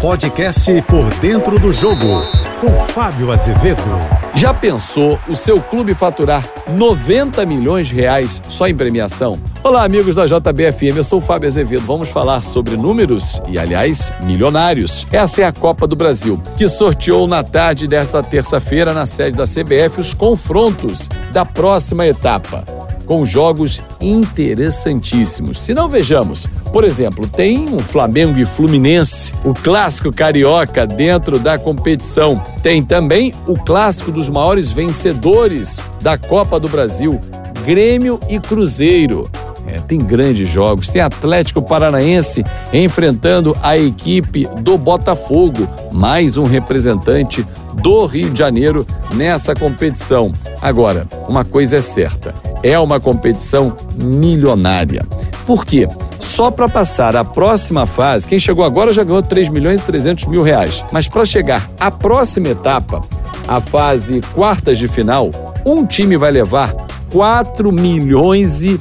podcast Por Dentro do Jogo, com Fábio Azevedo. Já pensou o seu clube faturar 90 milhões de reais só em premiação? Olá, amigos da JBFM, eu sou o Fábio Azevedo. Vamos falar sobre números e, aliás, milionários. Essa é a Copa do Brasil, que sorteou na tarde desta terça-feira, na sede da CBF, os confrontos da próxima etapa com jogos interessantíssimos. Se não vejamos, por exemplo, tem um Flamengo e Fluminense, o clássico carioca dentro da competição. Tem também o clássico dos maiores vencedores da Copa do Brasil, Grêmio e Cruzeiro. Tem grandes jogos. Tem Atlético Paranaense enfrentando a equipe do Botafogo, mais um representante do Rio de Janeiro nessa competição. Agora, uma coisa é certa: é uma competição milionária. Por quê? Só para passar a próxima fase, quem chegou agora já ganhou 3 milhões e 300 mil reais. Mas para chegar à próxima etapa, a fase quartas de final, um time vai levar 4 milhões e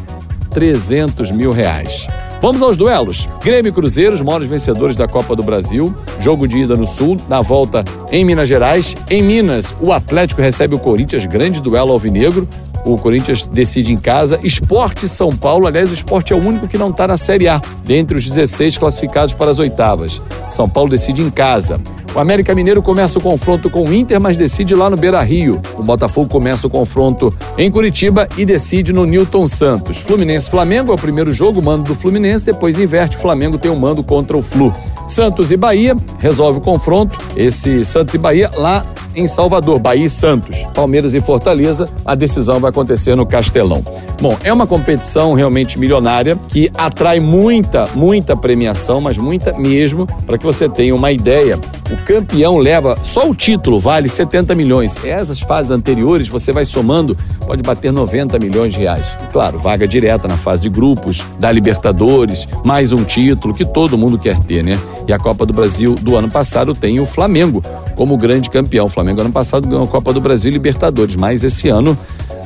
300 mil reais. Vamos aos duelos. Grêmio e Cruzeiro, os maiores vencedores da Copa do Brasil. Jogo de ida no Sul, na volta em Minas Gerais. Em Minas, o Atlético recebe o Corinthians, grande duelo alvinegro. O Corinthians decide em casa. Esporte São Paulo, aliás, o esporte é o único que não está na Série A, dentre os 16 classificados para as oitavas. São Paulo decide em casa. O América Mineiro começa o confronto com o Inter, mas decide lá no Beira Rio. O Botafogo começa o confronto em Curitiba e decide no Newton Santos. Fluminense Flamengo é o primeiro jogo, mando do Fluminense, depois inverte, o Flamengo tem o um mando contra o Flu. Santos e Bahia resolve o confronto. Esse Santos e Bahia lá em Salvador, Bahia e Santos. Palmeiras e Fortaleza, a decisão vai acontecer no Castelão. Bom, é uma competição realmente milionária que atrai muita, muita premiação, mas muita mesmo, para que você tenha uma ideia. O campeão leva, só o título vale 70 milhões. Essas fases anteriores você vai somando, pode bater 90 milhões de reais. E claro, vaga direta na fase de grupos, da Libertadores, mais um título que todo mundo quer ter, né? E a Copa do Brasil do ano passado tem o Flamengo como grande campeão. O Flamengo ano passado ganhou a Copa do Brasil e Libertadores, mas esse ano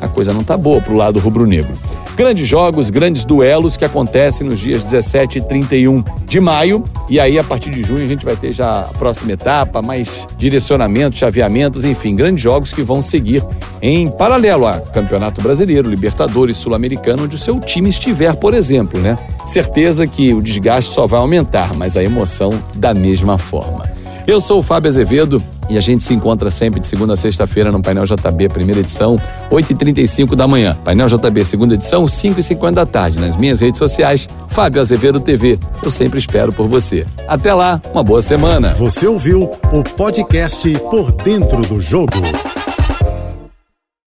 a coisa não tá boa pro lado rubro-negro. Grandes jogos, grandes duelos que acontecem nos dias 17 e 31 de maio. E aí, a partir de junho, a gente vai ter já a próxima etapa, mais direcionamentos, chaveamentos, enfim, grandes jogos que vão seguir em paralelo a Campeonato Brasileiro, Libertadores, Sul-Americano, onde o seu time estiver, por exemplo, né? Certeza que o desgaste só vai aumentar, mas a emoção da mesma forma. Eu sou o Fábio Azevedo e a gente se encontra sempre de segunda a sexta-feira no Painel JB, primeira edição, 8h35 da manhã. Painel JB, segunda edição, 5h50 da tarde. Nas minhas redes sociais, Fábio Azevedo TV. Eu sempre espero por você. Até lá, uma boa semana. Você ouviu o podcast Por Dentro do Jogo.